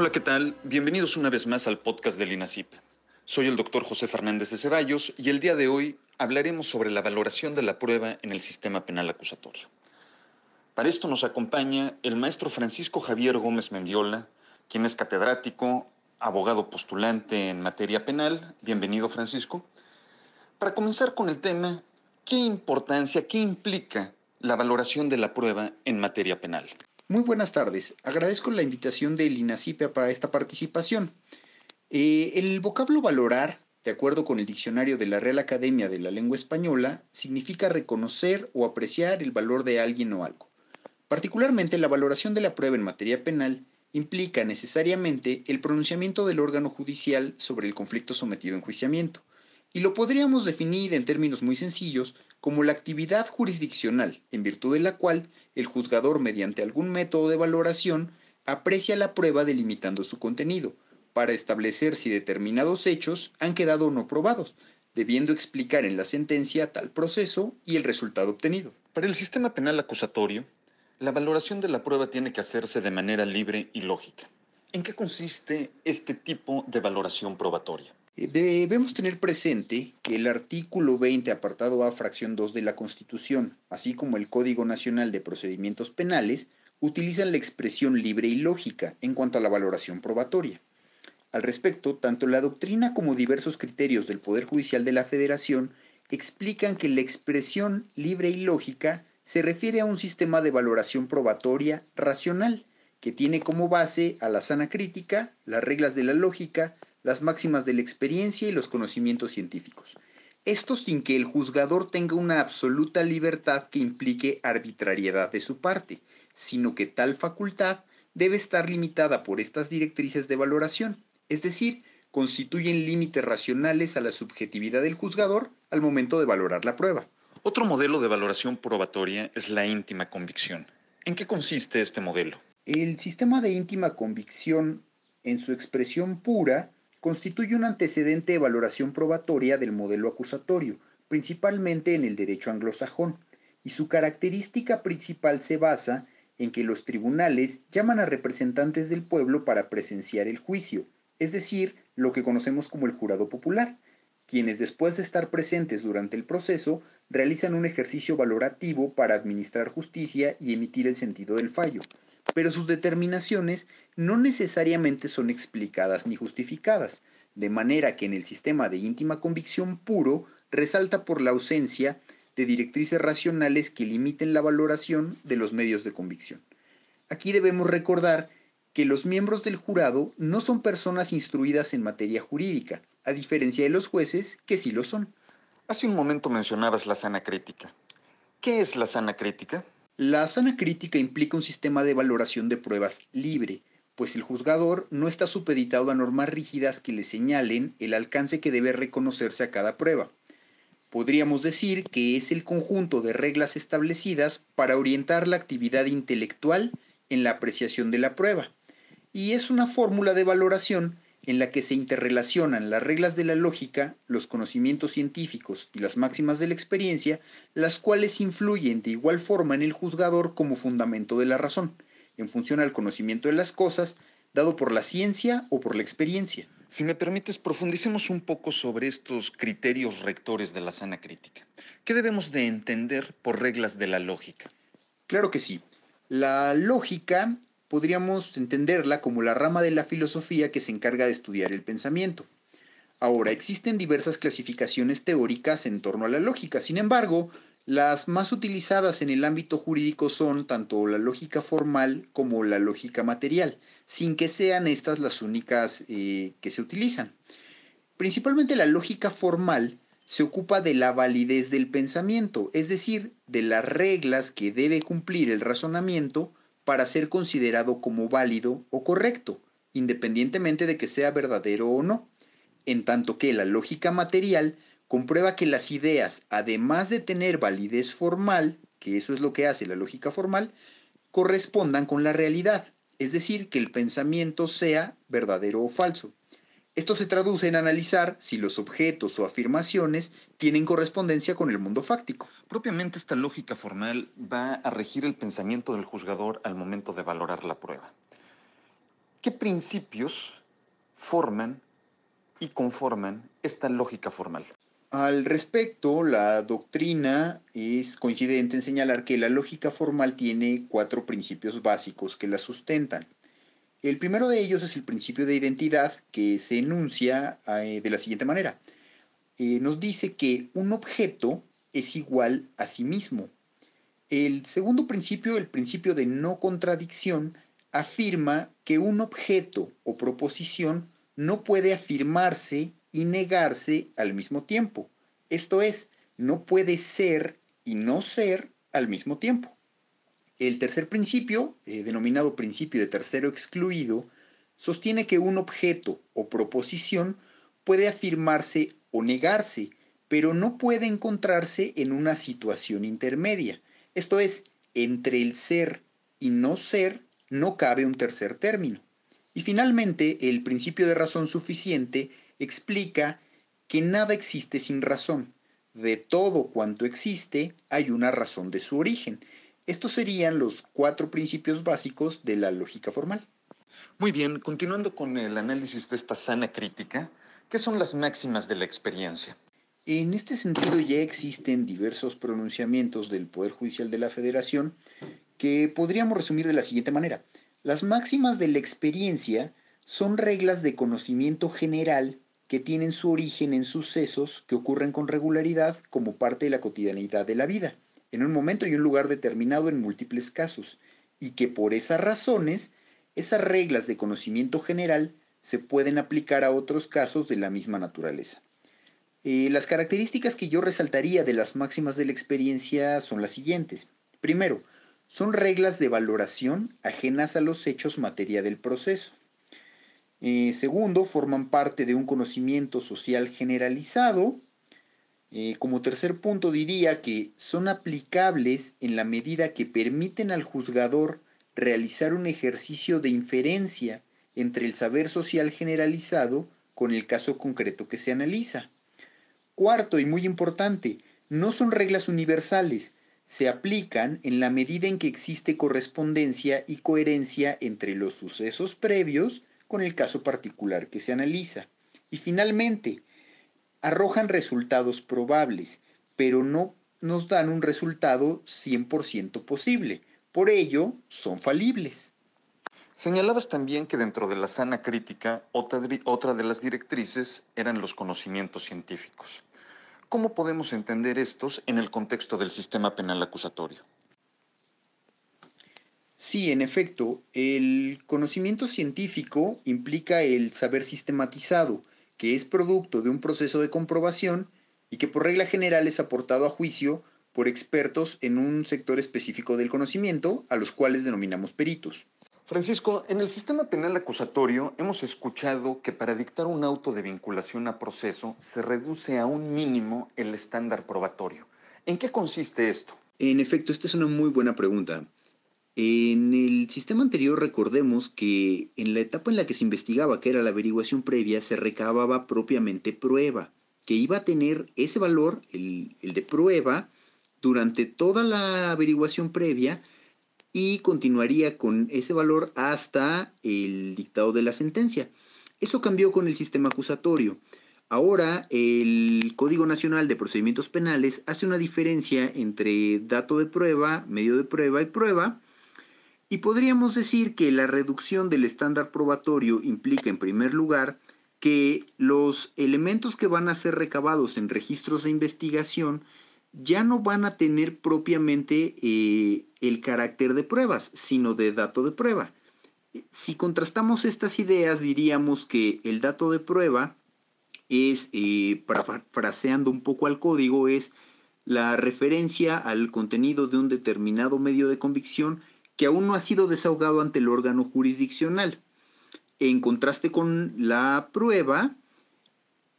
Hola, ¿qué tal? Bienvenidos una vez más al podcast del INACIP. Soy el doctor José Fernández de Ceballos y el día de hoy hablaremos sobre la valoración de la prueba en el sistema penal acusatorio. Para esto nos acompaña el maestro Francisco Javier Gómez Mendiola, quien es catedrático, abogado postulante en materia penal. Bienvenido, Francisco. Para comenzar con el tema, ¿qué importancia, qué implica la valoración de la prueba en materia penal? Muy buenas tardes. Agradezco la invitación del INACIPE para esta participación. Eh, el vocablo valorar, de acuerdo con el diccionario de la Real Academia de la Lengua Española, significa reconocer o apreciar el valor de alguien o algo. Particularmente, la valoración de la prueba en materia penal implica necesariamente el pronunciamiento del órgano judicial sobre el conflicto sometido a enjuiciamiento, y lo podríamos definir en términos muy sencillos como la actividad jurisdiccional, en virtud de la cual el juzgador, mediante algún método de valoración, aprecia la prueba delimitando su contenido, para establecer si determinados hechos han quedado o no probados, debiendo explicar en la sentencia tal proceso y el resultado obtenido. Para el sistema penal acusatorio, la valoración de la prueba tiene que hacerse de manera libre y lógica. ¿En qué consiste este tipo de valoración probatoria? Eh, debemos tener presente que el artículo 20, apartado A, fracción 2 de la Constitución, así como el Código Nacional de Procedimientos Penales, utilizan la expresión libre y lógica en cuanto a la valoración probatoria. Al respecto, tanto la doctrina como diversos criterios del Poder Judicial de la Federación explican que la expresión libre y lógica se refiere a un sistema de valoración probatoria racional, que tiene como base a la sana crítica, las reglas de la lógica, las máximas de la experiencia y los conocimientos científicos. Esto sin que el juzgador tenga una absoluta libertad que implique arbitrariedad de su parte, sino que tal facultad debe estar limitada por estas directrices de valoración, es decir, constituyen límites racionales a la subjetividad del juzgador al momento de valorar la prueba. Otro modelo de valoración probatoria es la íntima convicción. ¿En qué consiste este modelo? El sistema de íntima convicción, en su expresión pura, constituye un antecedente de valoración probatoria del modelo acusatorio, principalmente en el derecho anglosajón, y su característica principal se basa en que los tribunales llaman a representantes del pueblo para presenciar el juicio, es decir, lo que conocemos como el jurado popular, quienes después de estar presentes durante el proceso realizan un ejercicio valorativo para administrar justicia y emitir el sentido del fallo, pero sus determinaciones no necesariamente son explicadas ni justificadas, de manera que en el sistema de íntima convicción puro resalta por la ausencia de directrices racionales que limiten la valoración de los medios de convicción. Aquí debemos recordar que los miembros del jurado no son personas instruidas en materia jurídica, a diferencia de los jueces que sí lo son. Hace un momento mencionabas la sana crítica. ¿Qué es la sana crítica? La sana crítica implica un sistema de valoración de pruebas libre, pues el juzgador no está supeditado a normas rígidas que le señalen el alcance que debe reconocerse a cada prueba. Podríamos decir que es el conjunto de reglas establecidas para orientar la actividad intelectual en la apreciación de la prueba, y es una fórmula de valoración en la que se interrelacionan las reglas de la lógica, los conocimientos científicos y las máximas de la experiencia, las cuales influyen de igual forma en el juzgador como fundamento de la razón, en función al conocimiento de las cosas, dado por la ciencia o por la experiencia. Si me permites, profundicemos un poco sobre estos criterios rectores de la sana crítica. ¿Qué debemos de entender por reglas de la lógica? Claro que sí. La lógica podríamos entenderla como la rama de la filosofía que se encarga de estudiar el pensamiento. Ahora, existen diversas clasificaciones teóricas en torno a la lógica, sin embargo, las más utilizadas en el ámbito jurídico son tanto la lógica formal como la lógica material, sin que sean estas las únicas eh, que se utilizan. Principalmente la lógica formal se ocupa de la validez del pensamiento, es decir, de las reglas que debe cumplir el razonamiento para ser considerado como válido o correcto, independientemente de que sea verdadero o no, en tanto que la lógica material comprueba que las ideas, además de tener validez formal, que eso es lo que hace la lógica formal, correspondan con la realidad, es decir, que el pensamiento sea verdadero o falso. Esto se traduce en analizar si los objetos o afirmaciones tienen correspondencia con el mundo fáctico. Propiamente esta lógica formal va a regir el pensamiento del juzgador al momento de valorar la prueba. ¿qué principios forman y conforman esta lógica formal? Al respecto, la doctrina es coincidente en señalar que la lógica formal tiene cuatro principios básicos que la sustentan. El primero de ellos es el principio de identidad, que se enuncia eh, de la siguiente manera. Eh, nos dice que un objeto es igual a sí mismo. El segundo principio, el principio de no contradicción, afirma que un objeto o proposición no puede afirmarse y negarse al mismo tiempo. Esto es, no puede ser y no ser al mismo tiempo. El tercer principio, eh, denominado principio de tercero excluido, sostiene que un objeto o proposición puede afirmarse o negarse, pero no puede encontrarse en una situación intermedia. Esto es, entre el ser y no ser no cabe un tercer término. Y finalmente, el principio de razón suficiente explica que nada existe sin razón. De todo cuanto existe hay una razón de su origen. Estos serían los cuatro principios básicos de la lógica formal. Muy bien, continuando con el análisis de esta sana crítica, ¿qué son las máximas de la experiencia? En este sentido ya existen diversos pronunciamientos del Poder Judicial de la Federación que podríamos resumir de la siguiente manera. Las máximas de la experiencia son reglas de conocimiento general que tienen su origen en sucesos que ocurren con regularidad como parte de la cotidianidad de la vida, en un momento y un lugar determinado en múltiples casos, y que por esas razones, esas reglas de conocimiento general se pueden aplicar a otros casos de la misma naturaleza. Eh, las características que yo resaltaría de las máximas de la experiencia son las siguientes. Primero, son reglas de valoración ajenas a los hechos materia del proceso. Eh, segundo, forman parte de un conocimiento social generalizado. Eh, como tercer punto diría que son aplicables en la medida que permiten al juzgador realizar un ejercicio de inferencia entre el saber social generalizado con el caso concreto que se analiza. Cuarto y muy importante, no son reglas universales, se aplican en la medida en que existe correspondencia y coherencia entre los sucesos previos con el caso particular que se analiza. Y finalmente, arrojan resultados probables, pero no nos dan un resultado 100% posible. Por ello, son falibles. Señalabas también que dentro de la sana crítica, otra, otra de las directrices eran los conocimientos científicos. ¿Cómo podemos entender estos en el contexto del sistema penal acusatorio? Sí, en efecto, el conocimiento científico implica el saber sistematizado, que es producto de un proceso de comprobación y que por regla general es aportado a juicio por expertos en un sector específico del conocimiento, a los cuales denominamos peritos. Francisco, en el sistema penal acusatorio hemos escuchado que para dictar un auto de vinculación a proceso se reduce a un mínimo el estándar probatorio. ¿En qué consiste esto? En efecto, esta es una muy buena pregunta. En el sistema anterior recordemos que en la etapa en la que se investigaba, que era la averiguación previa, se recababa propiamente prueba, que iba a tener ese valor, el, de prueba, durante toda la averiguación previa, y continuaría con ese valor hasta el dictado de la sentencia. Eso cambió con el sistema acusatorio. Ahora el Código Nacional de Procedimientos Penales hace una diferencia entre dato de prueba, medio de prueba y prueba, y podríamos decir que la reducción del estándar probatorio implica en primer lugar que los elementos que van a ser recabados en registros de investigación ya no van a tener propiamente eh, el carácter de pruebas, sino de dato de prueba. Si contrastamos estas ideas, diríamos que el dato de prueba es, eh, fraseando un poco al código, es la referencia al contenido de un determinado medio de convicción que aún no ha sido desahogado ante el órgano jurisdiccional. En contraste con la prueba,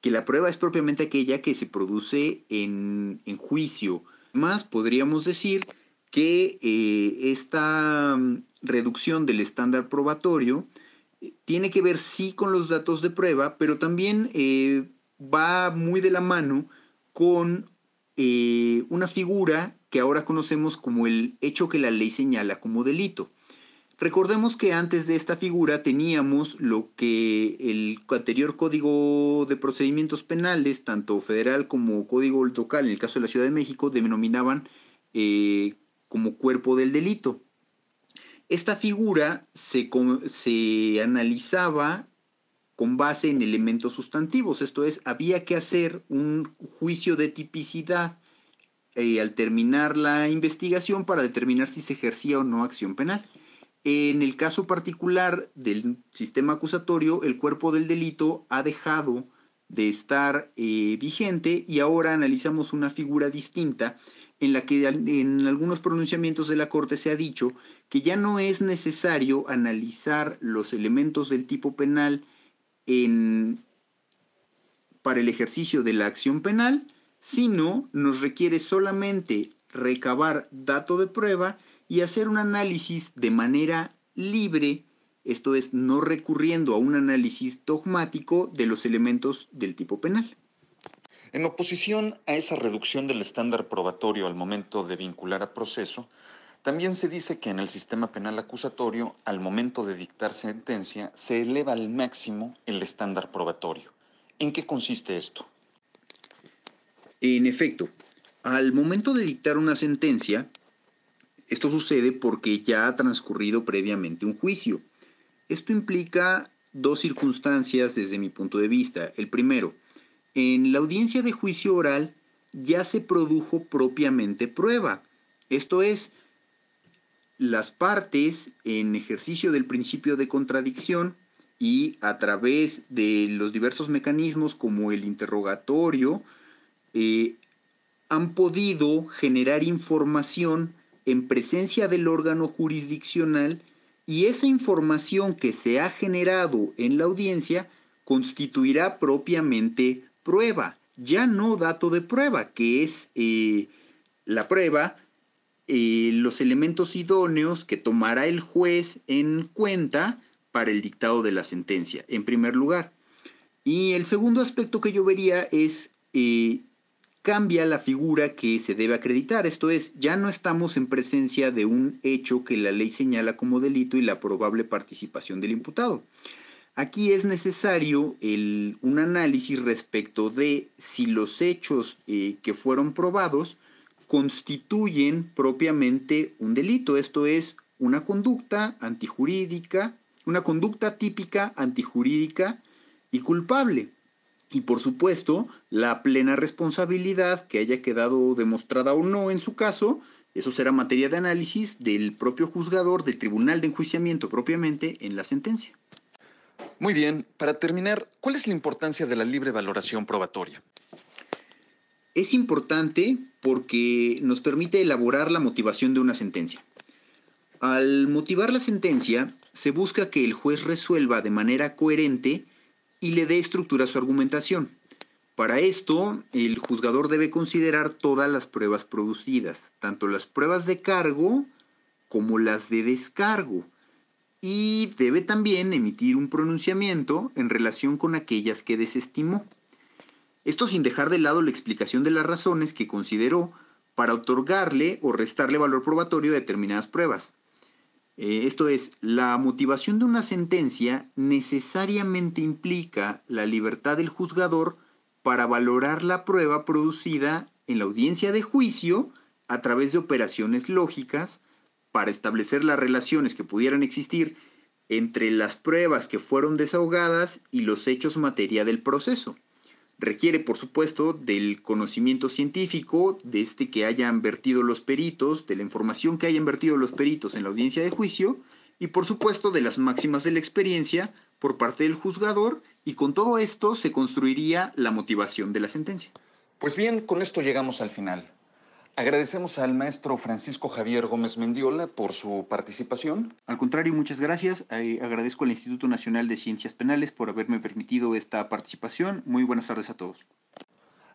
que la prueba es propiamente aquella que se produce en, juicio. Más podríamos decir que eh, esta mm, reducción del estándar probatorio eh, tiene que ver sí con los datos de prueba, pero también eh, va muy de la mano con una figura que ahora conocemos como el hecho que la ley señala como delito. Recordemos que antes de esta figura teníamos lo que el anterior Código de Procedimientos Penales, tanto federal como Código local, en el caso de la Ciudad de México, denominaban eh, como cuerpo del delito. Esta figura se, se analizaba con base en elementos sustantivos, esto es, había que hacer un juicio de tipicidad al terminar la investigación para determinar si se ejercía o no acción penal. En el caso particular del sistema acusatorio, el cuerpo del delito ha dejado de estar eh, vigente y ahora analizamos una figura distinta en la que en algunos pronunciamientos de la Corte se ha dicho que ya no es necesario analizar los elementos del tipo penal en, para el ejercicio de la acción penal, sino nos requiere solamente recabar dato de prueba y hacer un análisis de manera libre, esto es, no recurriendo a un análisis dogmático de los elementos del tipo penal. En oposición a esa reducción del estándar probatorio al momento de vincular a proceso, también se dice que en el sistema penal acusatorio, al momento de dictar sentencia, se eleva al máximo el estándar probatorio. ¿En qué consiste esto? En efecto, al momento de dictar una sentencia, esto sucede porque ya ha transcurrido previamente un juicio. Esto implica dos circunstancias desde mi punto de vista. El primero, en la audiencia de juicio oral ya se produjo propiamente prueba. Esto es, las partes en ejercicio del principio de contradicción y a través de los diversos mecanismos como el interrogatorio, eh, han podido generar información en presencia del órgano jurisdiccional y esa información que se ha generado en la audiencia constituirá propiamente prueba, ya no dato de prueba, que es eh, la prueba, eh, los elementos idóneos que tomará el juez en cuenta para el dictado de la sentencia, en primer lugar. Y el segundo aspecto que yo vería es cambia la figura que se debe acreditar. Esto es, ya no estamos en presencia de un hecho que la ley señala como delito y la probable participación del imputado. Aquí es necesario un análisis respecto de si los hechos eh, que fueron probados constituyen propiamente un delito, esto es, una conducta antijurídica, una conducta típica antijurídica y culpable y por supuesto la plena responsabilidad que haya quedado demostrada o no en su caso, eso será materia de análisis del propio juzgador, del tribunal de enjuiciamiento propiamente en la sentencia. Muy bien, para terminar, ¿cuál es la importancia de la libre valoración probatoria? Es importante porque nos permite elaborar la motivación de una sentencia. Al motivar la sentencia, se busca que el juez resuelva de manera coherente y le dé estructura a su argumentación. Para esto, el juzgador debe considerar todas las pruebas producidas, tanto las pruebas de cargo como las de descargo, y debe también emitir un pronunciamiento en relación con aquellas que desestimó. Esto sin dejar de lado la explicación de las razones que consideró para otorgarle o restarle valor probatorio a determinadas pruebas. Eh, esto es, la motivación de una sentencia necesariamente implica la libertad del juzgador para valorar la prueba producida en la audiencia de juicio a través de operaciones lógicas para establecer las relaciones que pudieran existir entre las pruebas que fueron desahogadas y los hechos materia del proceso. Requiere, por supuesto, del conocimiento científico, de este que hayan vertido los peritos, de la información que hayan vertido los peritos en la audiencia de juicio, y por supuesto de las máximas de la experiencia por parte del juzgador, y con todo esto se construiría la motivación de la sentencia. Pues bien, con esto llegamos al final. Agradecemos al maestro Francisco Javier Gómez Mendiola por su participación. Al contrario, muchas gracias. Eh, agradezco al Instituto Nacional de Ciencias Penales por haberme permitido esta participación. Muy buenas tardes a todos.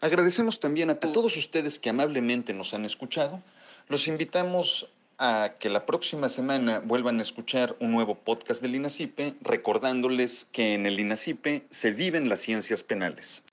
Agradecemos también a todos ustedes que amablemente nos han escuchado. Los invitamos a que la próxima semana vuelvan a escuchar un nuevo podcast del INACIPE, recordándoles que en el INACIPE se viven las ciencias penales.